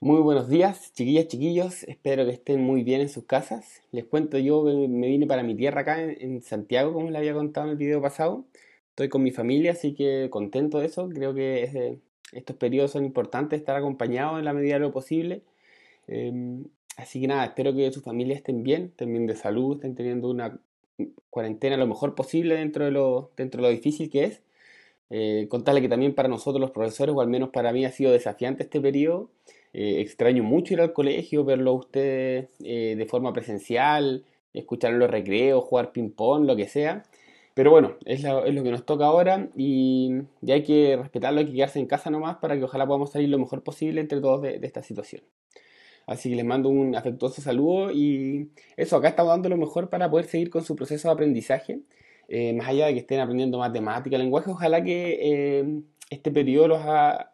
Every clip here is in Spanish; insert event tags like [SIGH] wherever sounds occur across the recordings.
Muy buenos días, chiquillas, chiquillos. Espero que estén muy bien en sus casas. Les cuento, yo me vine para mi tierra acá en, Santiago, como les había contado en el video pasado. Estoy con mi familia, así que contento de eso. Creo que estos periodos son importantes, estar acompañados en la medida de lo posible. Em, así que nada, espero que sus familias estén bien, estén bien de salud, estén teniendo una cuarentena lo mejor posible dentro de lo, dentro de lo difícil que es. Eh, contarle que también para nosotros los profesores, o al menos para mí, ha sido desafiante este periodo. Eh, extraño mucho ir al colegio, verlo a ustedes eh, de forma presencial, escuchar los recreos, jugar ping-pong, lo que sea. Pero bueno, es lo, que nos toca ahora y, ya hay que respetarlo, hay que quedarse en casa nomás para que ojalá podamos salir lo mejor posible entre todos de, esta situación. Así que les mando un afectuoso saludo y eso, acá estamos dando lo mejor para poder seguir con su proceso de aprendizaje. Eh, más allá de que estén aprendiendo matemática, lenguaje, ojalá que este periodo los,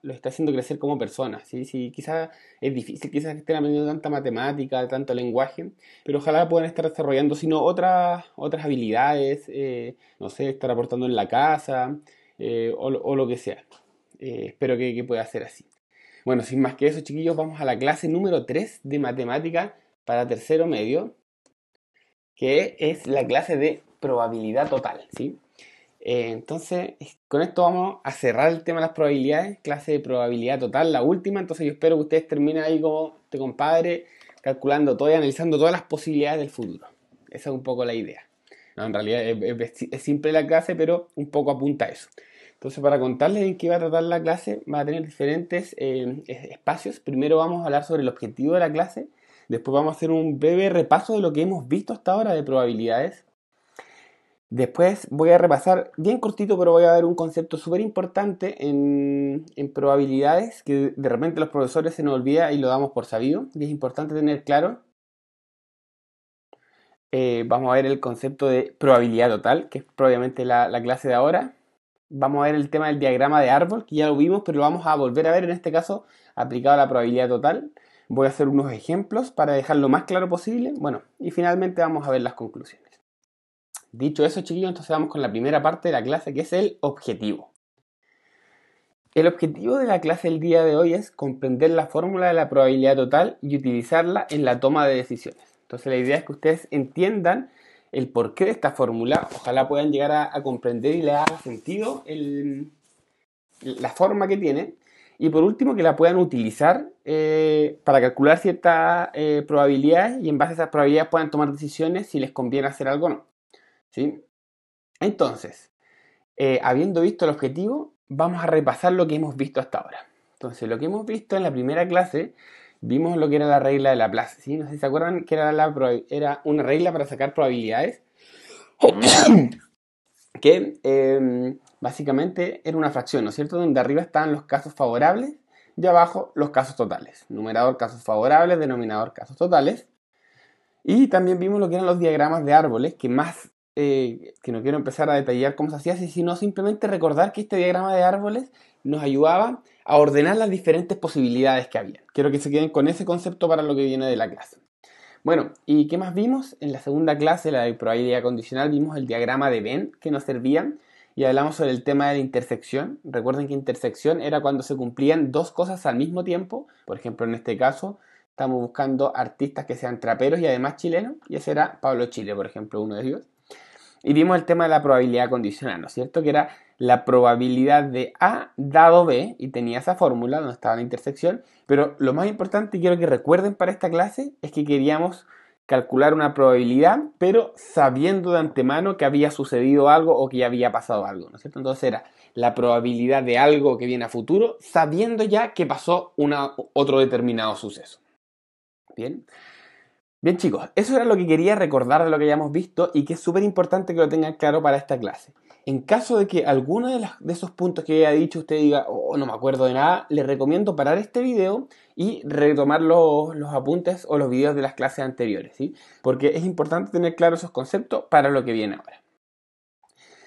los, está haciendo crecer como personas. ¿sí? Sí, quizás es difícil, quizás estén aprendiendo tanta matemática, tanto lenguaje, pero ojalá puedan estar desarrollando sino otras, otras habilidades, eh, no sé, estar aportando en la casa eh, o, lo que sea. Eh, espero que, que, pueda ser así. Bueno, sin más que eso, chiquillos, vamos a la clase número 3 de matemática para tercero medio, que es la clase de probabilidad total. ¿sí? Eh, entonces, con esto vamos a cerrar el tema de las probabilidades, clase de probabilidad total, la última. Entonces, yo espero que ustedes terminen ahí como este compadre, calculando todo y analizando todas las posibilidades del futuro. Esa es un poco la idea. en realidad es, simple la clase, pero un poco apunta a eso. Entonces, para contarles en qué va a tratar la clase, va a tener diferentes eh, espacios. Primero vamos a hablar sobre el objetivo de la clase. Después vamos a hacer un breve repaso de lo que hemos visto hasta ahora de probabilidades. Después voy a repasar bien cortito, pero voy a dar un concepto súper importante en, probabilidades que de repente los profesores se nos olvida y lo damos por sabido. Y es importante tener claro. Eh, vamos a ver el concepto de probabilidad total, que es probablemente la, la clase de ahora. Vamos a ver el tema del diagrama de árbol, que ya lo vimos, pero lo vamos a volver a ver en este caso aplicado a la probabilidad total. Voy a hacer unos ejemplos para dejarlo lo más claro posible. Bueno, y finalmente vamos a ver las conclusiones. Dicho eso, chiquillos, entonces vamos con la primera parte de la clase, que es el objetivo. El objetivo de la clase del día de hoy es comprender la fórmula de la probabilidad total y utilizarla en la toma de decisiones. Entonces la idea es que ustedes entiendan el porqué de esta fórmula, ojalá puedan llegar a, comprender y le haga sentido la forma que tiene, y por último que la puedan utilizar eh, para calcular ciertas eh, probabilidades y en base a esas probabilidades puedan tomar decisiones si les conviene hacer algo o no. Entonces, eh, habiendo visto el objetivo, vamos a repasar lo que hemos visto hasta ahora. Entonces, lo que hemos visto en la primera clase, vimos lo que era la regla de Laplace, ¿sí? No sé si se acuerdan que era, la, era una regla para sacar probabilidades, [COUGHS] que em, básicamente era una fracción, ¿no es cierto? Donde arriba estaban los casos favorables y abajo los casos totales. Numerador casos favorables, denominador casos totales. Y también vimos lo que eran los diagramas de árboles, que más eh, que no quiero empezar a detallar cómo se hacía, sino simplemente recordar que este diagrama de árboles nos ayudaba a ordenar las diferentes posibilidades que había. Quiero que se queden con ese concepto para lo que viene de la clase. Bueno, ¿y qué más vimos? En la segunda clase, la de probabilidad condicional, vimos el diagrama de Venn que nos servía y hablamos sobre el tema de la intersección. Recuerden que intersección era cuando se cumplían dos cosas al mismo tiempo. Por ejemplo, en este caso, estamos buscando artistas que sean traperos y además chilenos, y ese era Pablo Chile, por ejemplo, uno de ellos. Y vimos el tema de la probabilidad condicional, ¿no es cierto? Que era la probabilidad de A dado B, y tenía esa fórmula donde estaba la intersección, pero lo más importante, quiero que recuerden para esta clase, es que queríamos calcular una probabilidad, pero sabiendo de antemano que había sucedido algo o que ya había pasado algo, ¿no es cierto? Entonces era la probabilidad de algo que viene a futuro, sabiendo ya que pasó una, otro determinado suceso. Bien. Bien chicos, eso era lo que quería recordar de lo que hayamos visto y que es súper importante que lo tengan claro para esta clase. En caso de que alguno de, esos puntos que haya dicho usted diga, oh, no me acuerdo de nada, le recomiendo parar este video y retomar los, apuntes o los videos de las clases anteriores, ¿sí? Porque es importante tener claros esos conceptos para lo que viene ahora.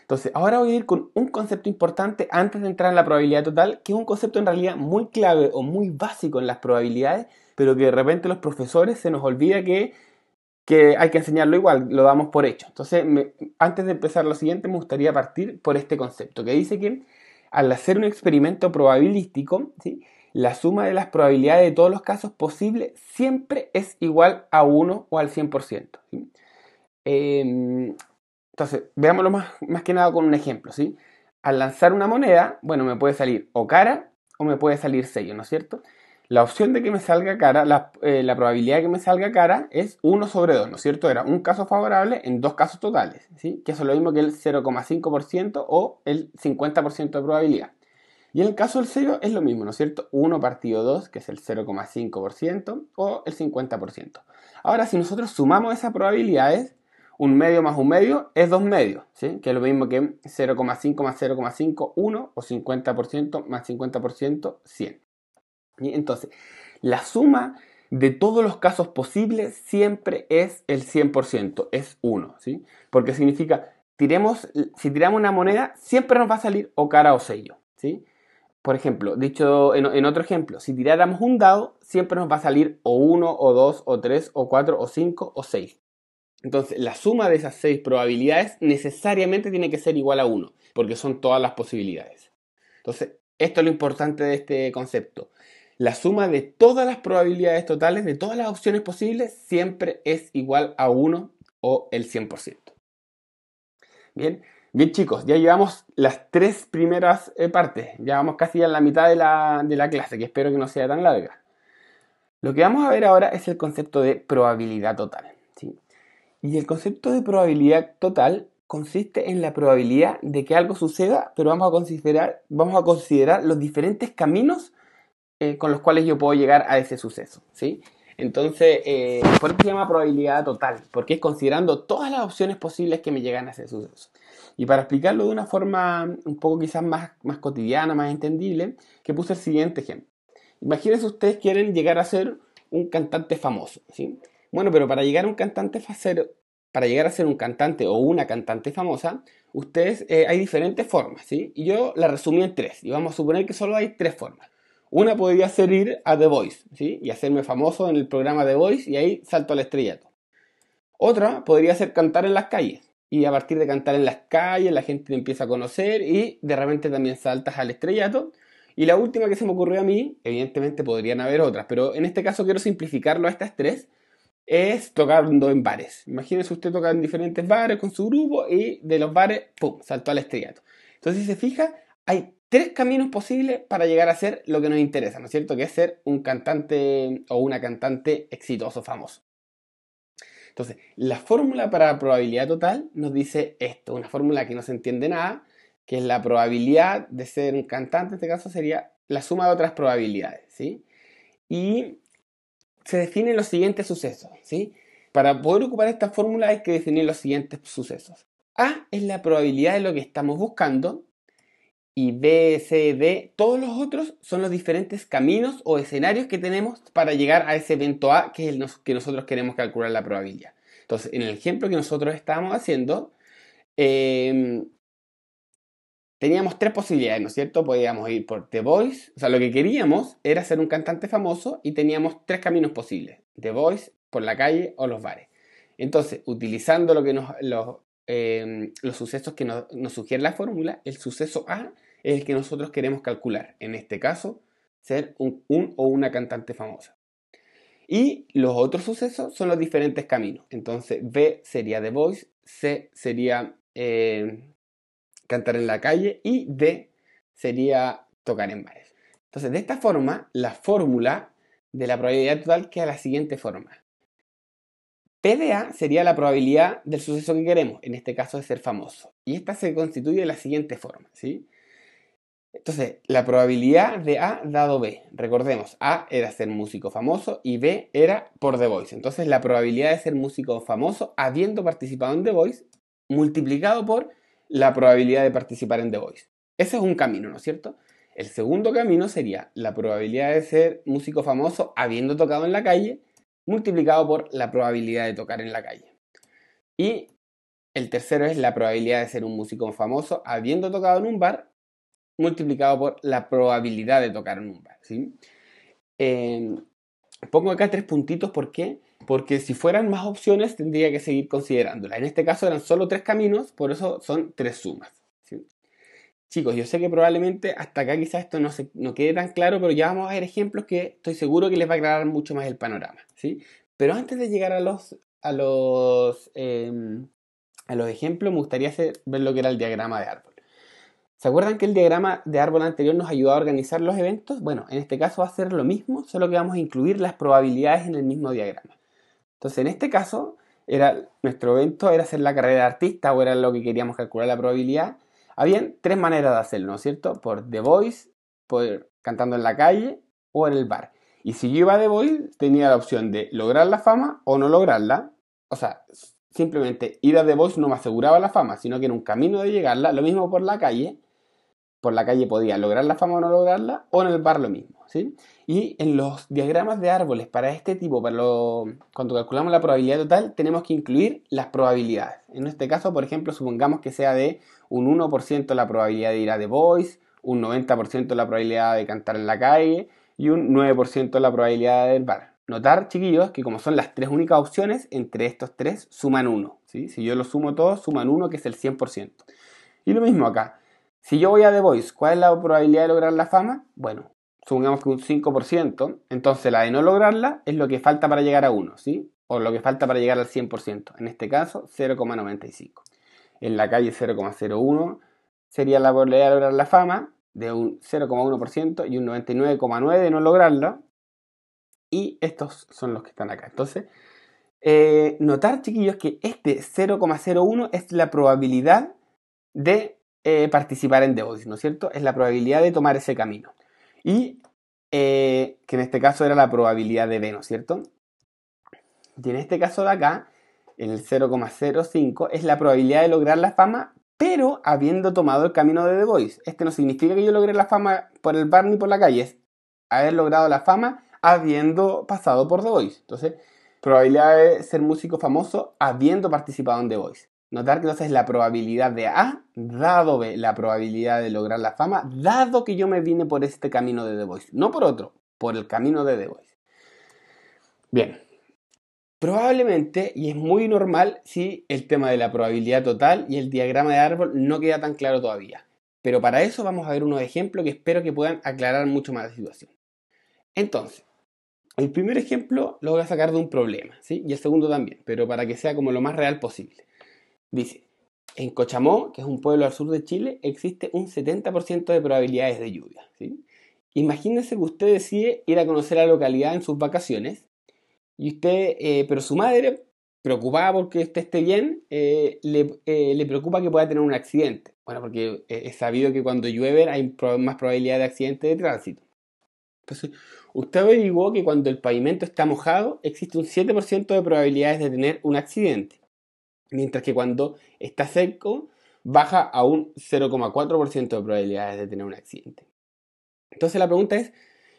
Entonces, ahora voy a ir con un concepto importante antes de entrar en la probabilidad total, que es un concepto en realidad muy clave o muy básico en las probabilidades, pero que de repente los profesores se nos olvida que, hay que enseñarlo igual, lo damos por hecho. Entonces, antes de empezar lo siguiente, me gustaría partir por este concepto, que dice que al hacer un experimento probabilístico, ¿sí? la suma de las probabilidades de todos los casos posibles siempre es igual a 1 o al 100%. Em, entonces, veámoslo más, que nada con un ejemplo. ¿sí? Al lanzar una moneda, bueno, me puede salir o cara o me puede salir sello, ¿no es cierto? La opción de que me salga cara, la, eh, la, probabilidad de que me salga cara es 1 sobre 2, ¿no es cierto? Era un caso favorable en dos casos totales, ¿sí? Que eso es lo mismo que el 0,5% o el 50% de probabilidad. Y en el caso del sello es lo mismo, ¿no es cierto? 1 partido 2, que es el 0,5% o el 50%. Ahora, si nosotros sumamos esas probabilidades, un medio más un medio es dos medios, ¿sí? que es lo mismo que 0,5 más 0,5, 1 o 50% más 50%, 100. ¿Y? Entonces, la suma de todos los casos posibles siempre es el 100%, es 1, ¿sí? porque significa, tiremos, si tiramos una moneda, siempre nos va a salir o cara o sello. ¿sí? Por ejemplo, dicho en, en otro ejemplo, si tiráramos un dado, siempre nos va a salir o 1, o 2, o 3, o 4, o 5, o 6. Entonces, la suma de esas seis probabilidades necesariamente tiene que ser igual a 1, porque son todas las posibilidades. Entonces, esto es lo importante de este concepto. La suma de todas las probabilidades totales, de todas las opciones posibles, siempre es igual a 1 o el 100%. Bien, bien chicos, ya llevamos las tres primeras eh, partes, ya vamos casi a la mitad de la, de la clase, que espero que no sea tan larga. Lo que vamos a ver ahora es el concepto de probabilidad total. Y el concepto de probabilidad total consiste en la probabilidad de que algo suceda, pero vamos a considerar, vamos a considerar los diferentes caminos eh, con los cuales yo puedo llegar a ese suceso. ¿sí? Entonces, eh, por eso se llama probabilidad total, porque es considerando todas las opciones posibles que me llegan a ese suceso. Y para explicarlo de una forma un poco quizás más, más cotidiana, más entendible, que puse el siguiente ejemplo. Imagínense ustedes quieren llegar a ser un cantante famoso. ¿sí? Bueno, pero para llegar a un cantante para llegar a ser un cantante o una cantante famosa, ustedes eh, hay diferentes formas, ¿sí? Y yo la resumí en tres. Y vamos a suponer que solo hay tres formas. Una podría ser ir a The Voice, ¿sí? Y hacerme famoso en el programa The Voice y ahí salto al estrellato. Otra podría ser cantar en las calles. Y a partir de cantar en las calles, la gente te empieza a conocer y de repente también saltas al estrellato. Y la última que se me ocurrió a mí, evidentemente podrían haber otras, pero en este caso quiero simplificarlo a estas tres es tocando en bares. Imagínese usted tocar en diferentes bares con su grupo y de los bares, ¡pum!, saltó al estrellato. Entonces, si se fija, hay tres caminos posibles para llegar a ser lo que nos interesa, ¿no es cierto? Que es ser un cantante o una cantante exitoso, famoso. Entonces, la fórmula para probabilidad total nos dice esto, una fórmula que no se entiende nada, que es la probabilidad de ser un cantante, en este caso sería la suma de otras probabilidades, ¿sí? Y se definen los siguientes sucesos, ¿sí? Para poder ocupar esta fórmula hay que definir los siguientes sucesos. A es la probabilidad de lo que estamos buscando y B, C, D, todos los otros son los diferentes caminos o escenarios que tenemos para llegar a ese evento A que es el que nosotros queremos calcular la probabilidad. Entonces, en el ejemplo que nosotros estábamos haciendo, eh, teníamos tres posibilidades, ¿no es cierto? Podíamos ir por The Voice, o sea, lo que queríamos era ser un cantante famoso y teníamos tres caminos posibles, The Voice, por la calle o los bares. Entonces, utilizando lo que nos, los, em, los sucesos que nos, sugiere la fórmula, el suceso A es el que nosotros queremos calcular. En este caso, ser un, o una cantante famosa. Y los otros sucesos son los diferentes caminos. Entonces, B sería The Voice, C sería eh, cantar en la calle y D sería tocar en bares. Entonces, de esta forma, la fórmula de la probabilidad total queda la siguiente forma. PDA sería la probabilidad del suceso que queremos, en este caso de ser famoso. Y esta se constituye de la siguiente forma, ¿sí? Entonces, la probabilidad de A dado B. Recordemos, A era ser músico famoso y B era por The Voice. Entonces, la probabilidad de ser músico famoso habiendo participado en The Voice multiplicado por la probabilidad de participar en The Voice. Ese es un camino, ¿no es cierto? El segundo camino sería la probabilidad de ser músico famoso habiendo tocado en la calle, multiplicado por la probabilidad de tocar en la calle. Y el tercero es la probabilidad de ser un músico famoso habiendo tocado en un bar, multiplicado por la probabilidad de tocar en un bar. Em, pongo acá tres puntitos, ¿por qué? Porque si fueran más opciones tendría que seguir considerándolas. En este caso eran solo tres caminos, por eso son tres sumas. Chicos, yo sé que probablemente hasta acá quizás esto no, se, no quede tan claro, pero ya vamos a ver ejemplos que estoy seguro que les va a aclarar mucho más el panorama, ¿sí? Pero antes de llegar a los, a los, em, a los ejemplos, me gustaría ver lo que era el diagrama de árbol. ¿Se acuerdan que el diagrama de árbol anterior nos ayudó a organizar los eventos? Bueno, en este caso va a ser lo mismo, solo que vamos a incluir las probabilidades en el mismo diagrama. Entonces, en este caso, era, nuestro evento era hacer la carrera de artista o era lo que queríamos calcular la probabilidad habían tres maneras de hacerlo, ¿no es cierto? Por The Voice, por cantando en la calle o en el bar. Y si yo iba a The Voice, tenía la opción de lograr la fama o no lograrla. O sea, simplemente ir a The Voice no me aseguraba la fama, sino que en un camino de llegarla. Lo mismo por la calle. Por la calle podía lograr la fama o no lograrla, o en el bar lo mismo. ¿sí? Y en los diagramas de árboles para este tipo, para cuando calculamos la probabilidad total, tenemos que incluir las probabilidades. En este caso, por ejemplo, supongamos que sea de un 1% la probabilidad de ir a The Voice, un 90% la probabilidad de cantar en la calle y un 9% la probabilidad del bar. Notar, chiquillos, que como son las tres únicas opciones, entre estos tres suman 1. ¿sí? Si yo lo sumo todos, suman 1, que es el 100%. Y lo mismo acá. Si yo voy a The Voice, ¿cuál es la probabilidad de lograr la fama? Bueno, supongamos que un 5%, entonces la de no lograrla es lo que falta para llegar a 1, ¿sí? O lo que falta para llegar al 100%. En este caso, 0,95 en la calle 0,01 sería la probabilidad de lograr la fama de un 0,1% y un 99,9% de no lograrla. Y estos son los que están acá. Entonces, eh, notar, chiquillos, que este 0,01 es la probabilidad de eh, participar en Voice, ¿no es cierto? Es la probabilidad de tomar ese camino. Y eh, que en este caso era la probabilidad de B, ¿no es cierto? Y en este caso de acá, en el 0,05 es la probabilidad de lograr la fama, pero habiendo tomado el camino de The Voice. Este no significa que yo logre la fama por el bar ni por la calle, es haber logrado la fama habiendo pasado por The Voice. Entonces, probabilidad de ser músico famoso habiendo participado en The Voice. Notar que entonces la probabilidad de A dado B, la probabilidad de lograr la fama, dado que yo me vine por este camino de The Voice, no por otro, por el camino de The Voice. Bien, Probablemente, y es muy normal, si el tema de la probabilidad total y el diagrama de árbol no queda tan claro todavía. Pero para eso vamos a ver unos ejemplos que espero que puedan aclarar mucho más la situación. Entonces, el primer ejemplo lo voy a sacar de un problema, ¿sí? Y el segundo también, pero para que sea como lo más real posible. Dice, en Cochamó, que es un pueblo al sur de Chile, existe un 70% de probabilidades de lluvia, ¿sí? Imagínense que usted decide ir a conocer la localidad en sus vacaciones y usted, eh, pero su madre, preocupada porque usted esté bien, eh, eh, le, preocupa que pueda tener un accidente. Bueno, porque es sabido que cuando llueve hay más probabilidad de accidente de tránsito. Entonces, usted averiguó que cuando el pavimento está mojado existe un 7% de probabilidades de tener un accidente. Mientras que cuando está seco baja a un 0,4% de probabilidades de tener un accidente. Entonces la pregunta es,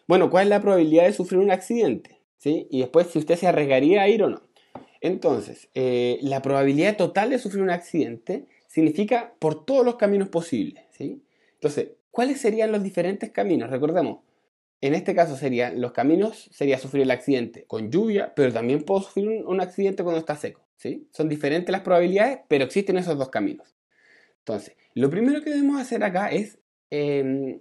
bueno, ¿cuál es la probabilidad de sufrir un accidente? Y después si usted se arriesgaría a ir o no. Entonces, eh, la probabilidad total de sufrir un accidente significa por todos los caminos posibles, ¿sí? Entonces, ¿cuáles serían los diferentes caminos? Recordemos, en este caso serían los caminos, sería sufrir el accidente con lluvia, pero también puedo sufrir un, accidente cuando está seco, ¿sí? Son diferentes las probabilidades, pero existen esos dos caminos. Entonces, lo primero que debemos hacer acá es em,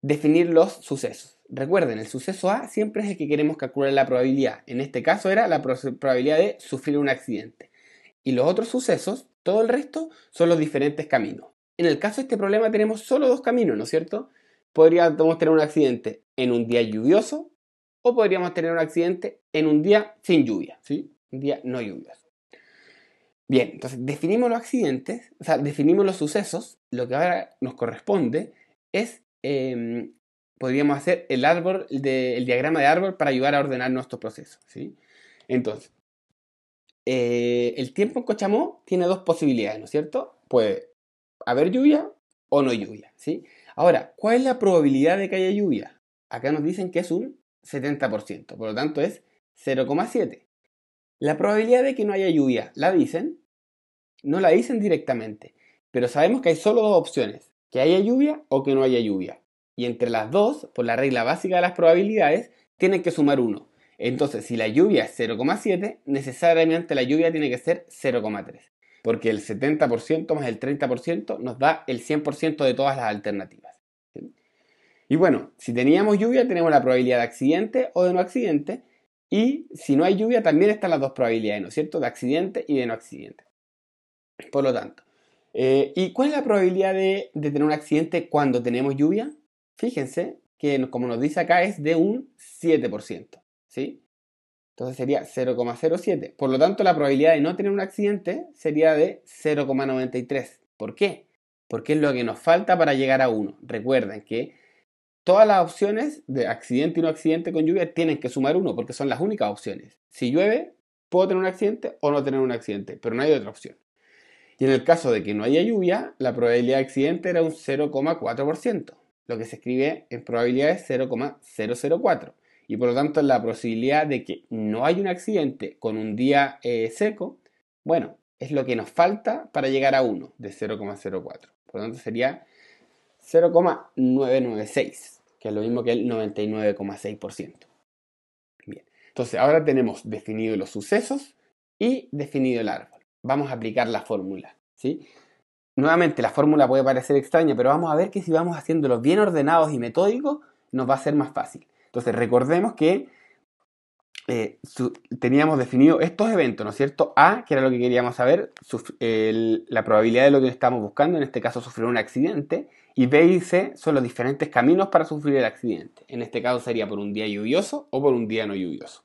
definir los sucesos. Recuerden, el suceso A siempre es el que queremos calcular la probabilidad. En este caso era la probabilidad de sufrir un accidente. Y los otros sucesos, todo el resto, son los diferentes caminos. En el caso de este problema tenemos solo dos caminos, ¿no es cierto? Podríamos tener un accidente en un día lluvioso o podríamos tener un accidente en un día sin lluvia, ¿sí? Un día no lluvioso. Bien, entonces definimos los accidentes, o sea, definimos los sucesos. Lo que ahora nos corresponde es em, podríamos hacer el árbol, el diagrama de árbol para ayudar a ordenar nuestro proceso. ¿sí? Entonces, eh, el tiempo en Cochamó tiene dos posibilidades, ¿no es cierto? Puede haber lluvia o no lluvia, ¿sí? Ahora, ¿cuál es la probabilidad de que haya lluvia? Acá nos dicen que es un 70%, por lo tanto es 0,7. La probabilidad de que no haya lluvia, ¿la dicen? No la dicen directamente, pero sabemos que hay solo dos opciones, que haya lluvia o que no haya lluvia. Y entre las dos, por la regla básica de las probabilidades, tienen que sumar 1. Entonces, si la lluvia es 0,7, necesariamente la lluvia tiene que ser 0,3. Porque el 70% más el 30% nos da el 100% de todas las alternativas. Y bueno, si teníamos lluvia, tenemos la probabilidad de accidente o de no accidente. Y si no hay lluvia, también están las dos probabilidades, ¿no es cierto? De accidente y de no accidente. Por lo tanto, eh, ¿y cuál es la probabilidad de, de tener un accidente cuando tenemos lluvia? Fíjense que, como nos dice acá, es de un 7%. ¿sí? Entonces sería 0,07. Por lo tanto, la probabilidad de no tener un accidente sería de 0,93. ¿Por qué? Porque es lo que nos falta para llegar a 1. Recuerden que todas las opciones de accidente y no accidente con lluvia tienen que sumar 1 porque son las únicas opciones. Si llueve, puedo tener un accidente o no tener un accidente, pero no hay otra opción. Y en el caso de que no haya lluvia, la probabilidad de accidente era un 0,4%, lo que se escribe en probabilidades 0,004 y por lo tanto la posibilidad de que no haya un accidente con un día eh, seco, bueno, es lo que nos falta para llegar a 1 de 0,04. Por lo tanto sería 0,996, que es lo mismo que el 99,6%. Bien, entonces ahora tenemos definido los sucesos y definido el árbol. Vamos a aplicar la fórmula, ¿sí? Nuevamente la fórmula puede parecer extraña, pero vamos a ver que si vamos haciéndolos bien ordenados y metódicos, nos va a ser más fácil. Entonces recordemos que eh, teníamos definido estos eventos, ¿no es cierto? A, que era lo que queríamos saber, la probabilidad de lo que estamos buscando, en este caso sufrir un accidente, y B y C son los diferentes caminos para sufrir el accidente. En este caso sería por un día lluvioso o por un día no lluvioso.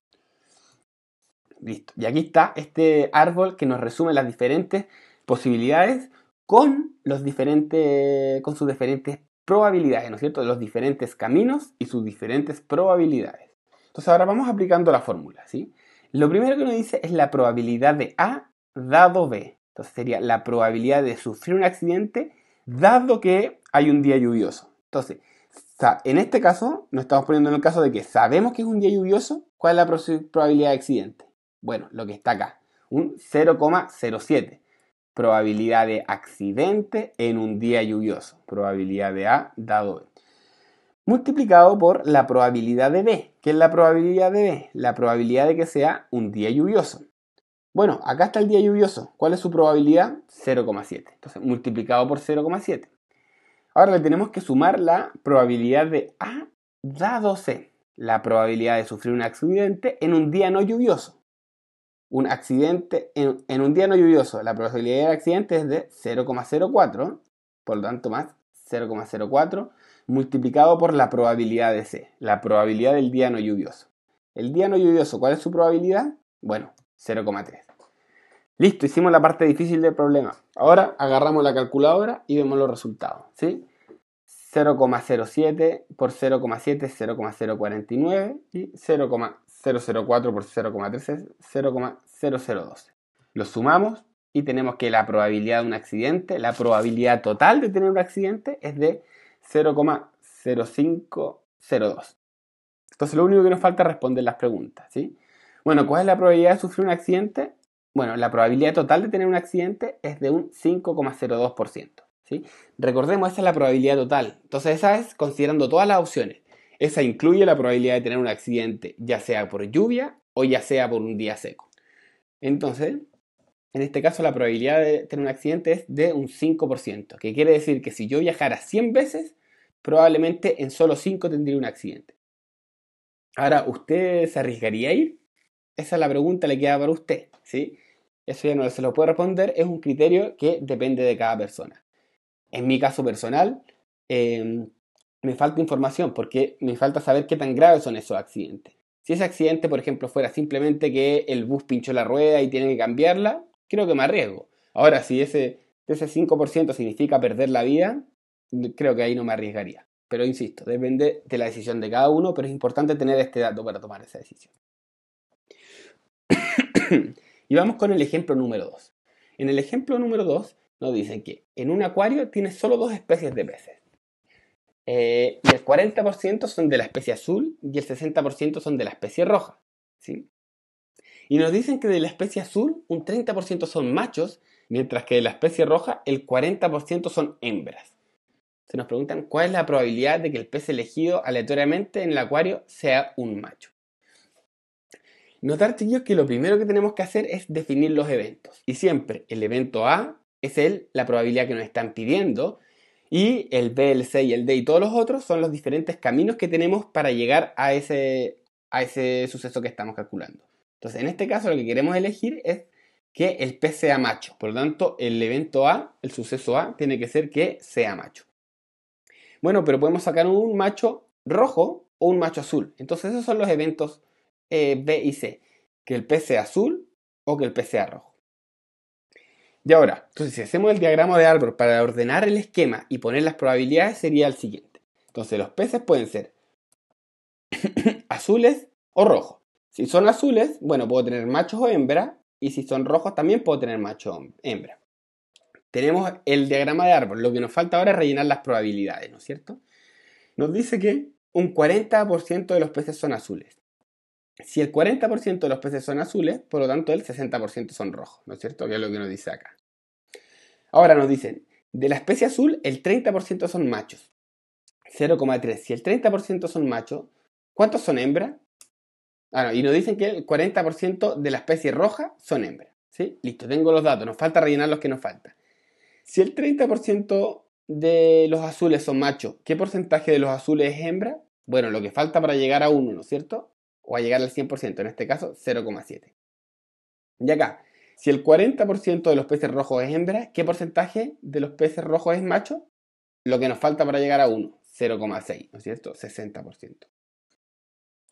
Listo. Y aquí está este árbol que nos resume las diferentes posibilidades con, los diferentes, con sus diferentes probabilidades, ¿no es cierto? Los diferentes caminos y sus diferentes probabilidades. Entonces ahora vamos aplicando la fórmula, ¿sí? Lo primero que nos dice es la probabilidad de A dado B. Entonces sería la probabilidad de sufrir un accidente dado que hay un día lluvioso. Entonces, en este caso, nos estamos poniendo en el caso de que sabemos que es un día lluvioso. ¿Cuál es la probabilidad de accidente? Bueno, lo que está acá, un 0,07 probabilidad de accidente en un día lluvioso, probabilidad de A dado B, multiplicado por la probabilidad de B. ¿Qué es la probabilidad de B? La probabilidad de que sea un día lluvioso. Bueno, acá está el día lluvioso. ¿Cuál es su probabilidad? 0,7. Entonces, multiplicado por 0,7. Ahora le tenemos que sumar la probabilidad de A dado C, la probabilidad de sufrir un accidente en un día no lluvioso un accidente en, un día no lluvioso, la probabilidad de accidente es de 0,04, por lo tanto más 0,04 multiplicado por la probabilidad de C, la probabilidad del día no lluvioso. El día no lluvioso, ¿cuál es su probabilidad? Bueno, 0,3. Listo, hicimos la parte difícil del problema. Ahora agarramos la calculadora y vemos los resultados. ¿sí? 0,07 por 0,7 es 0,049 y 0,0 0,04 por 0,13 es 0,0012. Lo sumamos y tenemos que la probabilidad de un accidente, la probabilidad total de tener un accidente es de 0,0502. Entonces lo único que nos falta es responder las preguntas, ¿sí? Bueno, ¿cuál es la probabilidad de sufrir un accidente? Bueno, la probabilidad total de tener un accidente es de un 5,02%. ¿sí? Recordemos, esa es la probabilidad total. Entonces esa es considerando todas las opciones. Esa incluye la probabilidad de tener un accidente, ya sea por lluvia o ya sea por un día seco. Entonces, en este caso la probabilidad de tener un accidente es de un 5%, que quiere decir que si yo viajara 100 veces, probablemente en solo 5 tendría un accidente. Ahora, ¿usted se arriesgaría a ir? Esa es la pregunta, le queda para usted, ¿sí? Eso ya no se lo puedo responder, es un criterio que depende de cada persona. En mi caso personal, em, me falta información porque me falta saber qué tan graves son esos accidentes. Si ese accidente, por ejemplo, fuera simplemente que el bus pinchó la rueda y tiene que cambiarla, creo que me arriesgo. Ahora, si ese, ese 5% significa perder la vida, creo que ahí no me arriesgaría. Pero insisto, depende de la decisión de cada uno, pero es importante tener este dato para tomar esa decisión. [COUGHS] y vamos con el ejemplo número 2. En el ejemplo número 2 nos dicen que en un acuario tiene solo dos especies de peces. Eh, y el 40% son de la especie azul y el 60% son de la especie roja. ¿sí? Y nos dicen que de la especie azul un 30% son machos, mientras que de la especie roja el 40% son hembras. Se nos preguntan cuál es la probabilidad de que el pez elegido aleatoriamente en el acuario sea un macho. Notar, que lo primero que tenemos que hacer es definir los eventos. Y siempre el evento A es el, la probabilidad que nos están pidiendo. Y el B, el C y el D y todos los otros son los diferentes caminos que tenemos para llegar a ese, a ese suceso que estamos calculando. Entonces, en este caso, lo que queremos elegir es que el P sea macho. Por lo tanto, el evento A, el suceso A, tiene que ser que sea macho. Bueno, pero podemos sacar un macho rojo o un macho azul. Entonces, esos son los eventos eh, B y C. Que el P sea azul o que el P sea rojo. Y ahora, entonces si hacemos el diagrama de árbol para ordenar el esquema y poner las probabilidades sería el siguiente. Entonces los peces pueden ser [COUGHS] azules o rojos. Si son azules, bueno, puedo tener machos o hembra. Y si son rojos, también puedo tener macho o hembra. Tenemos el diagrama de árbol. Lo que nos falta ahora es rellenar las probabilidades, ¿no es cierto? Nos dice que un 40% de los peces son azules. Si el 40% de los peces son azules, por lo tanto el 60% son rojos, ¿no es cierto? Que es lo que nos dice acá. Ahora nos dicen, de la especie azul, el 30% son machos. 0,3. Si el 30% son machos, ¿cuántos son hembras? Ah, y nos dicen que el 40% de la especie roja son hembras. ¿sí? Listo, tengo los datos, nos falta rellenar los que nos faltan. Si el 30% de los azules son machos, ¿qué porcentaje de los azules es hembra? Bueno, lo que falta para llegar a 1, ¿no es cierto? O a llegar al 100%, en este caso 0,7. Y acá, si el 40% de los peces rojos es hembra, ¿qué porcentaje de los peces rojos es macho? Lo que nos falta para llegar a 1, 0,6, ¿no es cierto? 60%.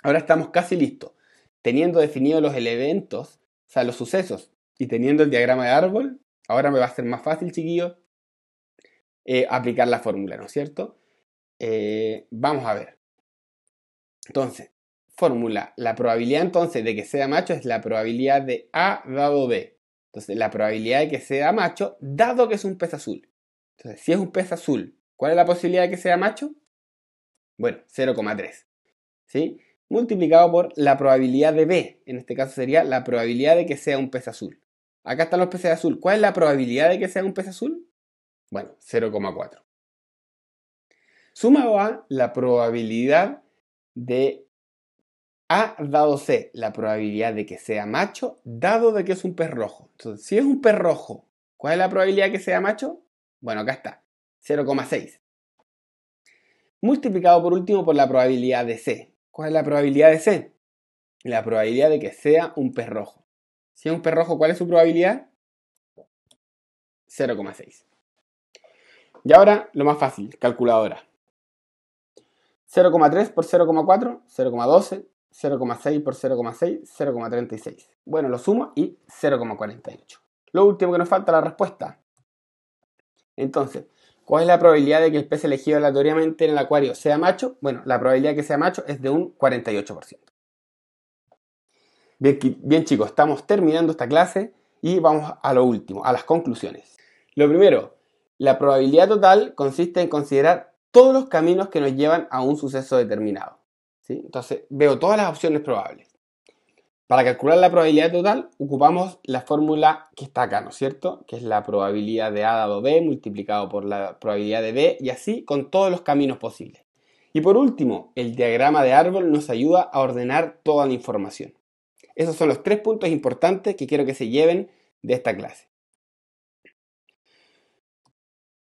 Ahora estamos casi listos. Teniendo definidos los eventos, o sea, los sucesos, y teniendo el diagrama de árbol, ahora me va a ser más fácil, chiquillos, eh, aplicar la fórmula, ¿no es cierto? Eh, vamos a ver. Entonces, fórmula, la probabilidad entonces de que sea macho es la probabilidad de A dado B. Entonces, la probabilidad de que sea macho, dado que es un pez azul. Entonces, si es un pez azul, ¿cuál es la posibilidad de que sea macho? Bueno, 0,3. ¿Sí? Multiplicado por la probabilidad de B. En este caso sería la probabilidad de que sea un pez azul. Acá están los peces azul. ¿Cuál es la probabilidad de que sea un pez azul? Bueno, 0,4. Sumado a la probabilidad de a dado C, la probabilidad de que sea macho, dado de que es un pez rojo. Entonces, si es un pez rojo, ¿cuál es la probabilidad de que sea macho? Bueno, acá está, 0,6. Multiplicado por último por la probabilidad de C. ¿Cuál es la probabilidad de C? La probabilidad de que sea un pez rojo. Si es un pez rojo, ¿cuál es su probabilidad? 0,6. Y ahora lo más fácil, calculadora. 0,3 por 0,4, 0,12, 0,6 por 0,6, 0,36. Bueno, lo sumo y 0,48. Lo último que nos falta, la respuesta. Entonces, ¿cuál es la probabilidad de que el pez elegido aleatoriamente en el acuario sea macho? Bueno, la probabilidad de que sea macho es de un 48%. Bien, bien chicos, estamos terminando esta clase y vamos a lo último, a las conclusiones. Lo primero, la probabilidad total consiste en considerar todos los caminos que nos llevan a un suceso determinado. Entonces veo todas las opciones probables. Para calcular la probabilidad total ocupamos la fórmula que está acá, ¿no es cierto? Que es la probabilidad de A dado B multiplicado por la probabilidad de B y así con todos los caminos posibles. Y por último, el diagrama de árbol nos ayuda a ordenar toda la información. Esos son los tres puntos importantes que quiero que se lleven de esta clase.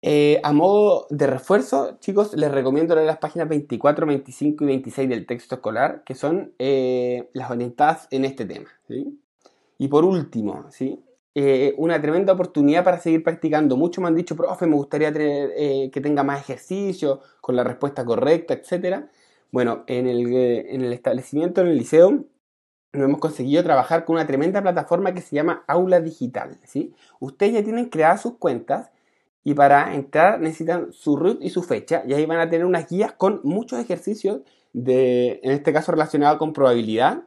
Eh, a modo de refuerzo, chicos, les recomiendo leer las páginas 24, 25 y 26 del texto escolar, que son eh, las orientadas en este tema. Y por último, ¿sí? Eh, una tremenda oportunidad para seguir practicando. Muchos me han dicho, profe, me gustaría que tenga más ejercicio con la respuesta correcta, etc. Bueno, en el, en el establecimiento, en el liceo, nos hemos conseguido trabajar con una tremenda plataforma que se llama Aula Digital. ¿sí? Ustedes ya tienen creadas sus cuentas y para entrar necesitan su root y su fecha y ahí van a tener unas guías con muchos ejercicios de, en este caso relacionado con probabilidad.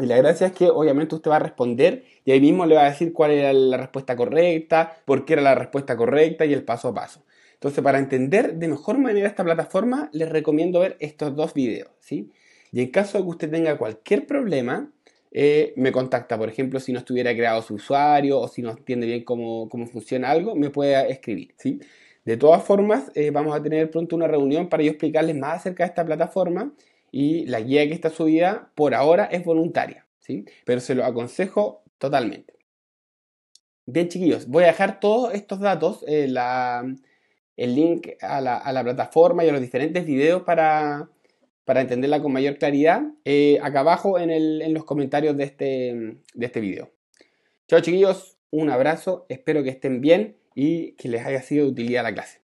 Y la gracia es que obviamente usted va a responder y ahí mismo le va a decir cuál era la respuesta correcta, por qué era la respuesta correcta y el paso a paso. Entonces, para entender de mejor manera esta plataforma, les recomiendo ver estos dos videos, ¿sí? Y en caso de que usted tenga cualquier problema, eh, me contacta. Por ejemplo, si no estuviera creado su usuario o si no entiende bien cómo, funciona algo, me puede escribir. ¿sí? De todas formas, eh, vamos a tener pronto una reunión para yo explicarles más acerca de esta plataforma y la guía que está subida por ahora es voluntaria. ¿sí? Pero se lo aconsejo totalmente. Bien, chiquillos, voy a dejar todos estos datos, eh, el link a la, plataforma y a los diferentes videos para, entenderla con mayor claridad eh, acá abajo en, los comentarios de este, de este video. Chao, chiquillos, un abrazo, espero que estén bien y que les haya sido de utilidad la clase.